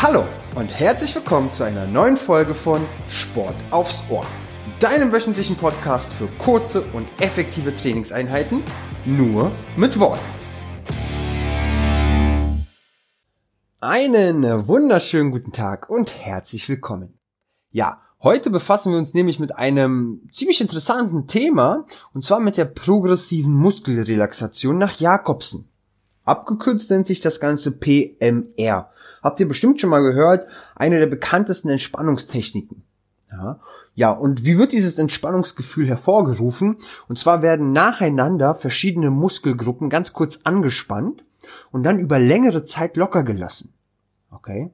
Hallo und herzlich willkommen zu einer neuen Folge von Sport aufs Ohr, deinem wöchentlichen Podcast für kurze und effektive Trainingseinheiten, nur mit Wort. Einen wunderschönen guten Tag und herzlich willkommen. Ja, heute befassen wir uns nämlich mit einem ziemlich interessanten Thema und zwar mit der progressiven Muskelrelaxation nach Jakobsen. Abgekürzt nennt sich das Ganze PMR. Habt ihr bestimmt schon mal gehört, eine der bekanntesten Entspannungstechniken. Ja, ja, und wie wird dieses Entspannungsgefühl hervorgerufen? Und zwar werden nacheinander verschiedene Muskelgruppen ganz kurz angespannt und dann über längere Zeit locker gelassen. Okay?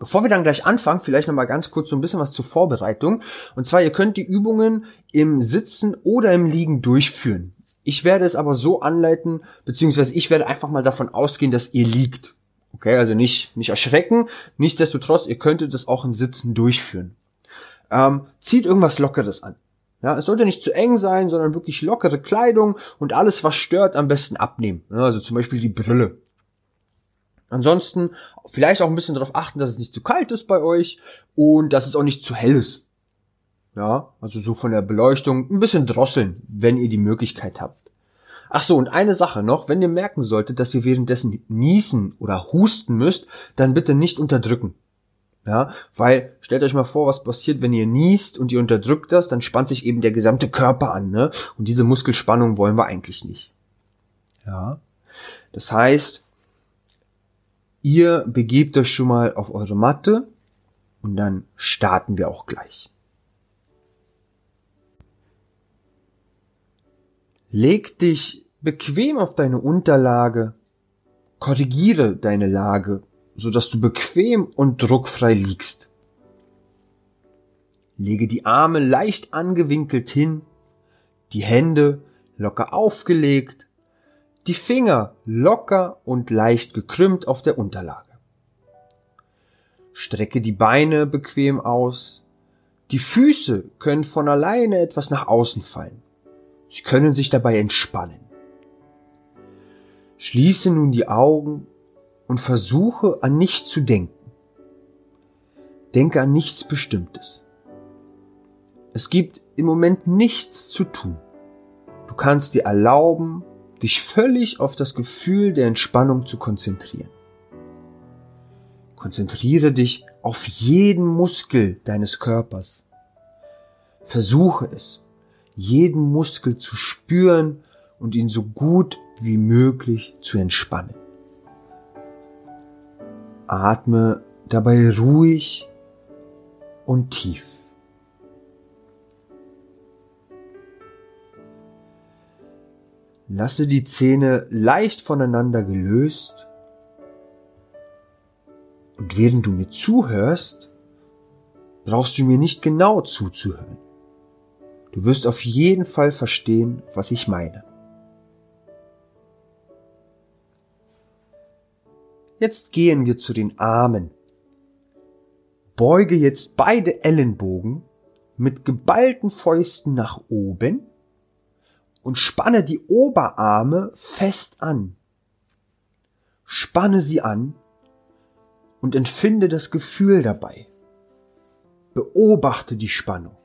Bevor wir dann gleich anfangen, vielleicht noch mal ganz kurz so ein bisschen was zur Vorbereitung. Und zwar, ihr könnt die Übungen im Sitzen oder im Liegen durchführen. Ich werde es aber so anleiten, beziehungsweise ich werde einfach mal davon ausgehen, dass ihr liegt. Okay, also nicht, nicht erschrecken. Nichtsdestotrotz, ihr könntet das auch im Sitzen durchführen. Ähm, zieht irgendwas Lockeres an. Ja, es sollte nicht zu eng sein, sondern wirklich lockere Kleidung und alles, was stört, am besten abnehmen. Also zum Beispiel die Brille. Ansonsten vielleicht auch ein bisschen darauf achten, dass es nicht zu kalt ist bei euch und dass es auch nicht zu hell ist. Ja, also so von der Beleuchtung ein bisschen drosseln, wenn ihr die Möglichkeit habt. Ach so, und eine Sache noch, wenn ihr merken solltet, dass ihr währenddessen niesen oder husten müsst, dann bitte nicht unterdrücken. Ja, weil stellt euch mal vor, was passiert, wenn ihr niest und ihr unterdrückt das, dann spannt sich eben der gesamte Körper an, ne? Und diese Muskelspannung wollen wir eigentlich nicht. Ja. Das heißt, ihr begebt euch schon mal auf eure Matte und dann starten wir auch gleich. Leg dich bequem auf deine Unterlage, korrigiere deine Lage so dass du bequem und druckfrei liegst. Lege die Arme leicht angewinkelt hin, die Hände locker aufgelegt, die Finger locker und leicht gekrümmt auf der Unterlage. Strecke die Beine bequem aus. Die Füße können von alleine etwas nach außen fallen. Sie können sich dabei entspannen. Schließe nun die Augen und versuche an nichts zu denken. Denke an nichts Bestimmtes. Es gibt im Moment nichts zu tun. Du kannst dir erlauben, dich völlig auf das Gefühl der Entspannung zu konzentrieren. Konzentriere dich auf jeden Muskel deines Körpers. Versuche es, jeden Muskel zu spüren und ihn so gut wie möglich zu entspannen. Atme dabei ruhig und tief. Lasse die Zähne leicht voneinander gelöst und während du mir zuhörst, brauchst du mir nicht genau zuzuhören. Du wirst auf jeden Fall verstehen, was ich meine. Jetzt gehen wir zu den Armen. Beuge jetzt beide Ellenbogen mit geballten Fäusten nach oben und spanne die Oberarme fest an. Spanne sie an und empfinde das Gefühl dabei. Beobachte die Spannung.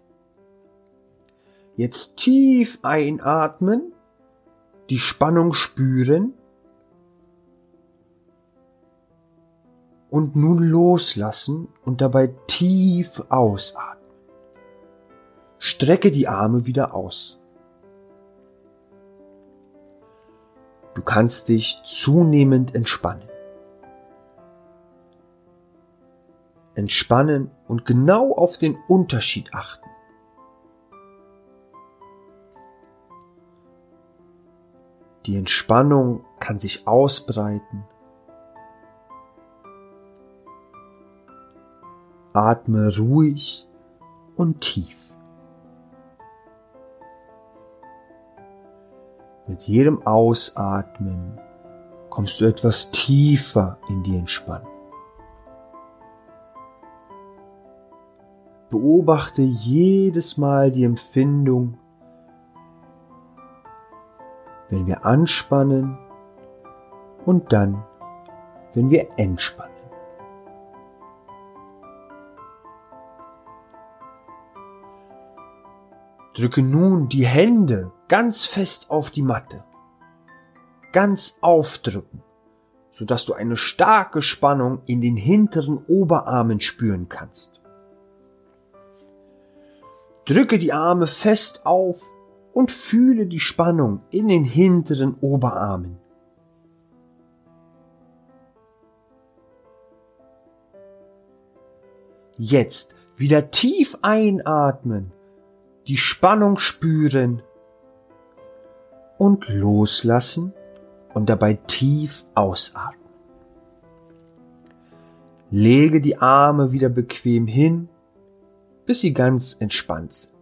Jetzt tief einatmen, die Spannung spüren und nun loslassen und dabei tief ausatmen. Strecke die Arme wieder aus. Du kannst dich zunehmend entspannen. Entspannen und genau auf den Unterschied achten. Die Entspannung kann sich ausbreiten Atme ruhig und tief. Mit jedem Ausatmen kommst du etwas tiefer in die Entspannung. Beobachte jedes Mal die Empfindung, wenn wir anspannen und dann wenn wir entspannen. Drücke nun die Hände ganz fest auf die Matte. Ganz aufdrücken, sodass du eine starke Spannung in den hinteren Oberarmen spüren kannst. Drücke die Arme fest auf und fühle die Spannung in den hinteren Oberarmen. Jetzt wieder tief einatmen, die Spannung spüren und loslassen und dabei tief ausatmen. Lege die Arme wieder bequem hin, bis sie ganz entspannt sind.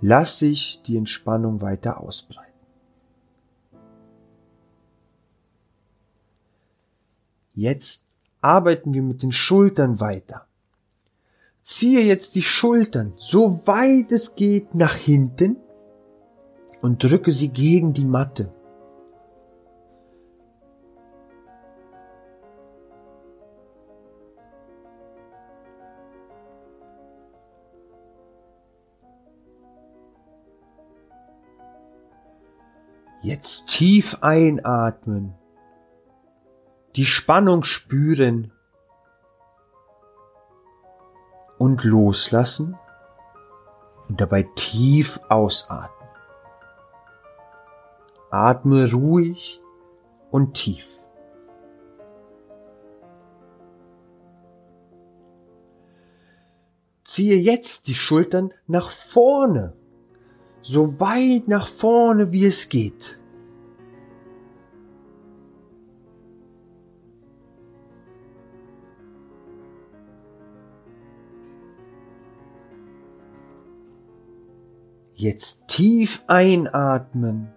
Lass sich die Entspannung weiter ausbreiten. Jetzt arbeiten wir mit den Schultern weiter. Ziehe jetzt die Schultern so weit es geht nach hinten und drücke sie gegen die Matte. Jetzt tief einatmen die Spannung spüren und loslassen und dabei tief ausatmen. Atme ruhig und tief. Ziehe jetzt die Schultern nach vorne, so weit nach vorne wie es geht. Jetzt tief einatmen,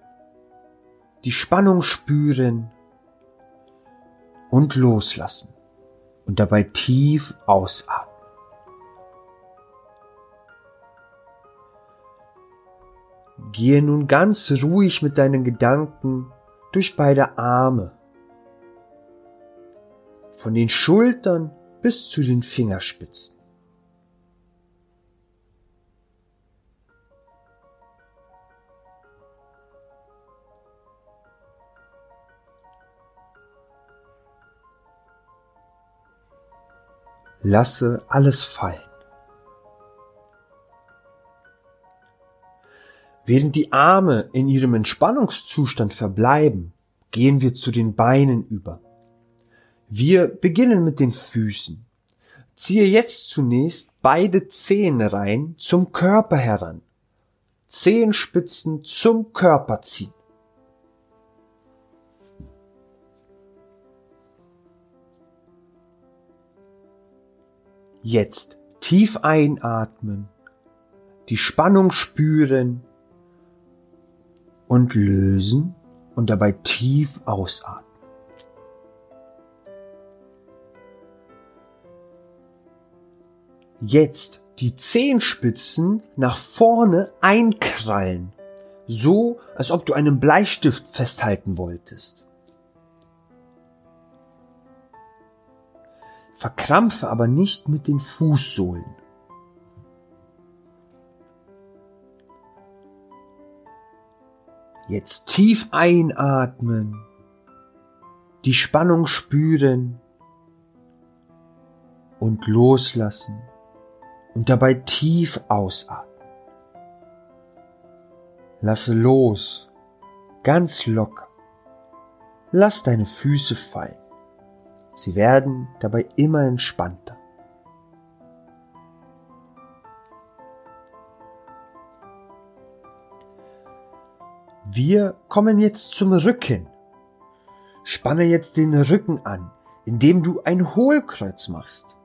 die Spannung spüren und loslassen und dabei tief ausatmen. Gehe nun ganz ruhig mit deinen Gedanken durch beide Arme, von den Schultern bis zu den Fingerspitzen. Lasse alles fallen. Während die Arme in ihrem Entspannungszustand verbleiben, gehen wir zu den Beinen über. Wir beginnen mit den Füßen. Ziehe jetzt zunächst beide Zehenreihen zum Körper heran. Zehenspitzen zum Körper ziehen. Jetzt tief einatmen, die Spannung spüren und lösen und dabei tief ausatmen. Jetzt die Zehenspitzen nach vorne einkrallen, so als ob du einen Bleistift festhalten wolltest. verkrampfe aber nicht mit den Fußsohlen. Jetzt tief einatmen, die Spannung spüren und loslassen und dabei tief ausatmen. Lasse los, ganz locker. Lass deine Füße fallen. Sie werden dabei immer entspannter. Wir kommen jetzt zum Rücken. Spanne jetzt den Rücken an, indem du ein Hohlkreuz machst.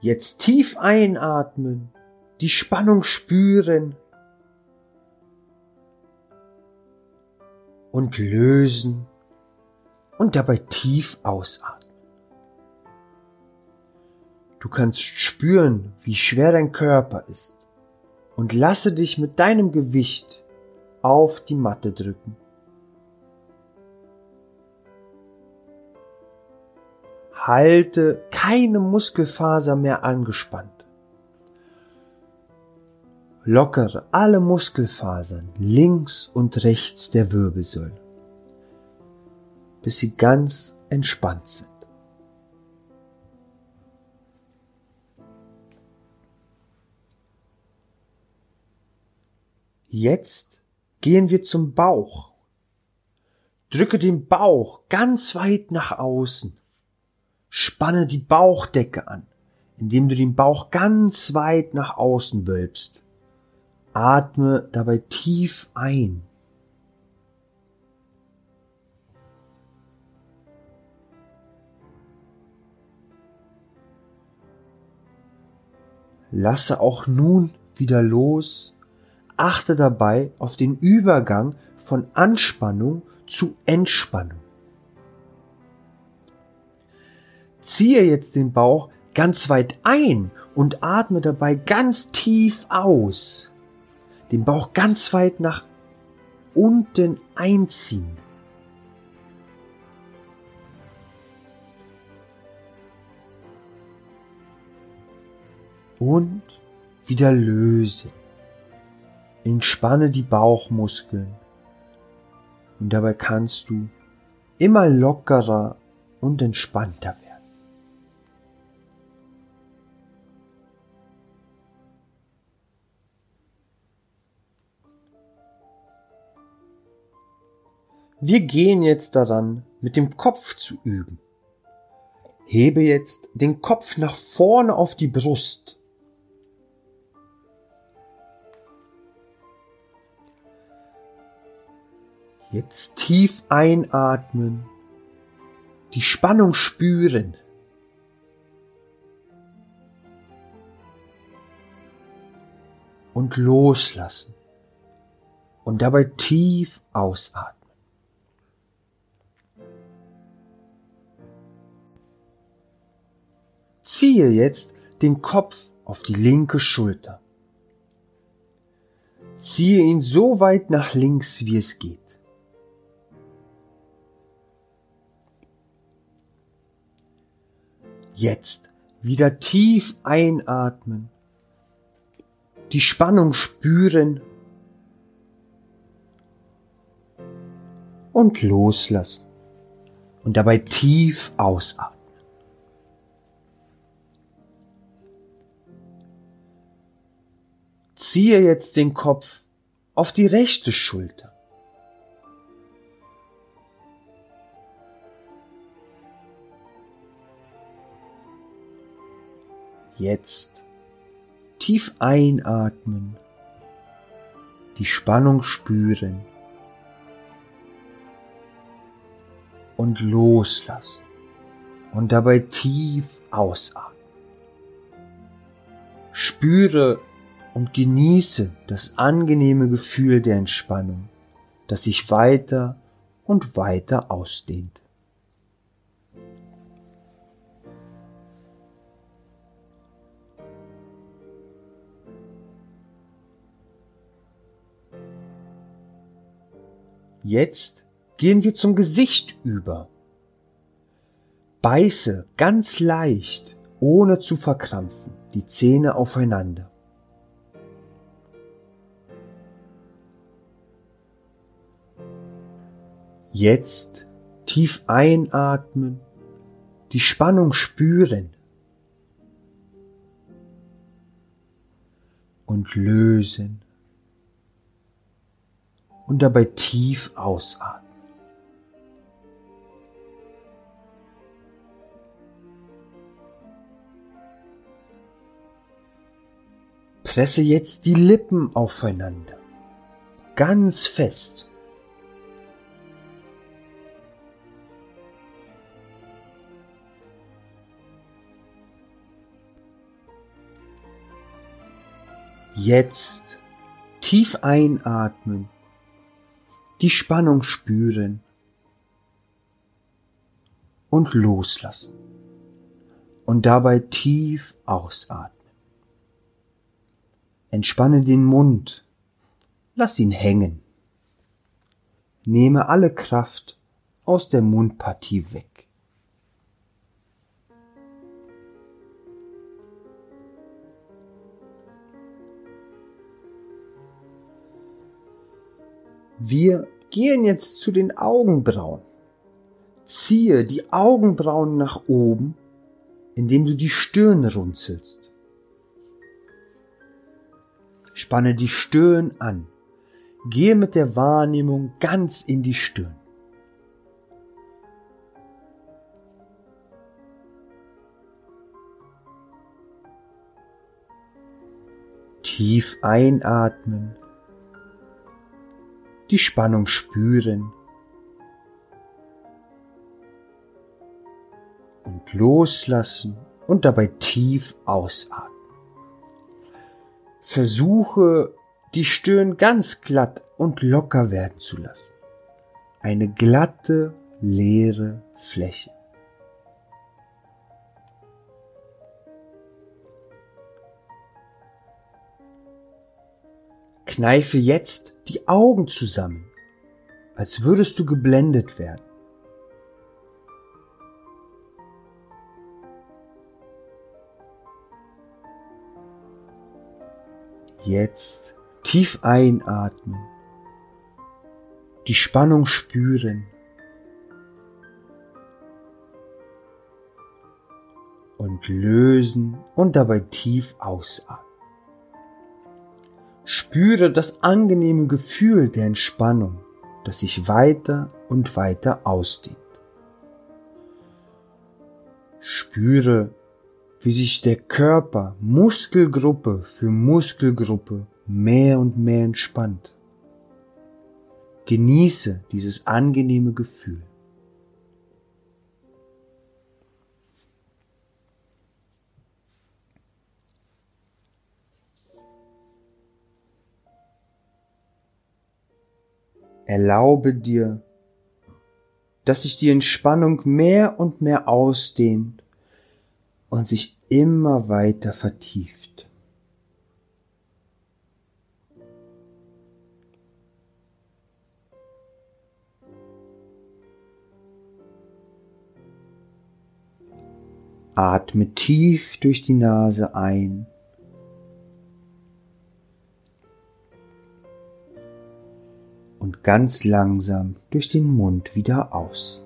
Jetzt tief einatmen, die Spannung spüren und lösen und dabei tief ausatmen. Du kannst spüren, wie schwer dein Körper ist und lasse dich mit deinem Gewicht auf die Matte drücken. Halte keine Muskelfaser mehr angespannt. Lockere alle Muskelfasern links und rechts der Wirbelsäule, bis sie ganz entspannt sind. Jetzt gehen wir zum Bauch. Drücke den Bauch ganz weit nach außen. Spanne die Bauchdecke an, indem du den Bauch ganz weit nach außen wölbst. Atme dabei tief ein. Lasse auch nun wieder los. Achte dabei auf den Übergang von Anspannung zu Entspannung. Ziehe jetzt den Bauch ganz weit ein und atme dabei ganz tief aus. Den Bauch ganz weit nach unten einziehen. Und wieder löse. Entspanne die Bauchmuskeln. Und dabei kannst du immer lockerer und entspannter werden. Wir gehen jetzt daran, mit dem Kopf zu üben. Hebe jetzt den Kopf nach vorne auf die Brust. Jetzt tief einatmen, die Spannung spüren. Und loslassen. Und dabei tief ausatmen. Ziehe jetzt den Kopf auf die linke Schulter. Ziehe ihn so weit nach links, wie es geht. Jetzt wieder tief einatmen, die Spannung spüren und loslassen und dabei tief ausatmen. ziehe jetzt den Kopf auf die rechte Schulter. Jetzt tief einatmen, die Spannung spüren und loslassen und dabei tief ausatmen. Spüre und genieße das angenehme Gefühl der Entspannung, das sich weiter und weiter ausdehnt. Jetzt gehen wir zum Gesicht über. Beiße ganz leicht, ohne zu verkrampfen, die Zähne aufeinander. Jetzt tief einatmen, die Spannung spüren und lösen und dabei tief ausatmen. Presse jetzt die Lippen aufeinander, ganz fest. Jetzt tief einatmen, die Spannung spüren und loslassen und dabei tief ausatmen. Entspanne den Mund, lass ihn hängen. nehme alle Kraft aus der Mundpartie weg. Wir gehen jetzt zu den Augenbrauen. Ziehe die Augenbrauen nach oben, indem du die Stirn runzelst. Spanne die Stirn an. Gehe mit der Wahrnehmung ganz in die Stirn. Tief einatmen die Spannung spüren und loslassen und dabei tief ausatmen. Versuche die Stirn ganz glatt und locker werden zu lassen. Eine glatte, leere Fläche. Kneife jetzt die Augen zusammen, als würdest du geblendet werden. Jetzt tief einatmen, die Spannung spüren und lösen und dabei tief ausatmen. Spüre das angenehme Gefühl der Entspannung, das sich weiter und weiter ausdehnt. Spüre, wie sich der Körper Muskelgruppe für Muskelgruppe mehr und mehr entspannt. Genieße dieses angenehme Gefühl. Erlaube dir, dass sich die Entspannung mehr und mehr ausdehnt und sich immer weiter vertieft. Atme tief durch die Nase ein und ganz langsam durch den Mund wieder aus.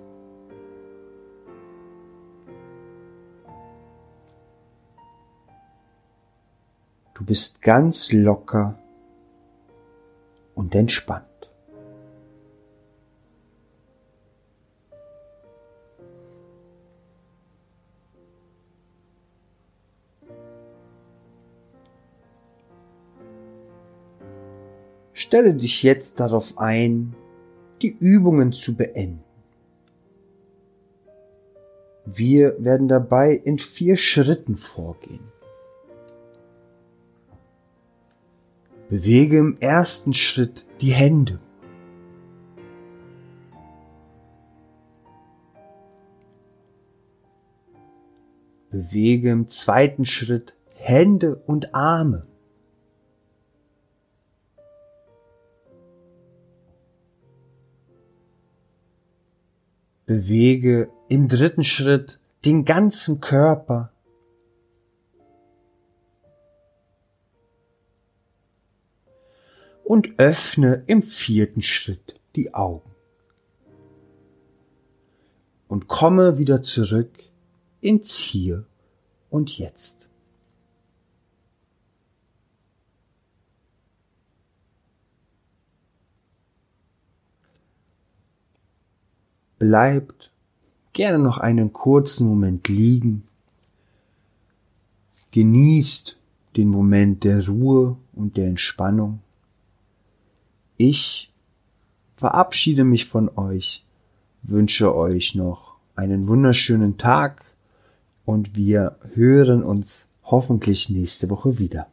Du bist ganz locker und entspannt. Stelle dich jetzt darauf ein, die Übungen zu beenden. Wir werden dabei in vier Schritten vorgehen. Bewege im ersten Schritt die Hände. Bewege im zweiten Schritt Hände und Arme. Bewege im dritten Schritt den ganzen Körper. Und öffne im vierten Schritt die Augen. Und komme wieder zurück ins Hier und Jetzt. Bleibt gerne noch einen kurzen Moment liegen, genießt den Moment der Ruhe und der Entspannung. Ich verabschiede mich von euch, wünsche euch noch einen wunderschönen Tag und wir hören uns hoffentlich nächste Woche wieder.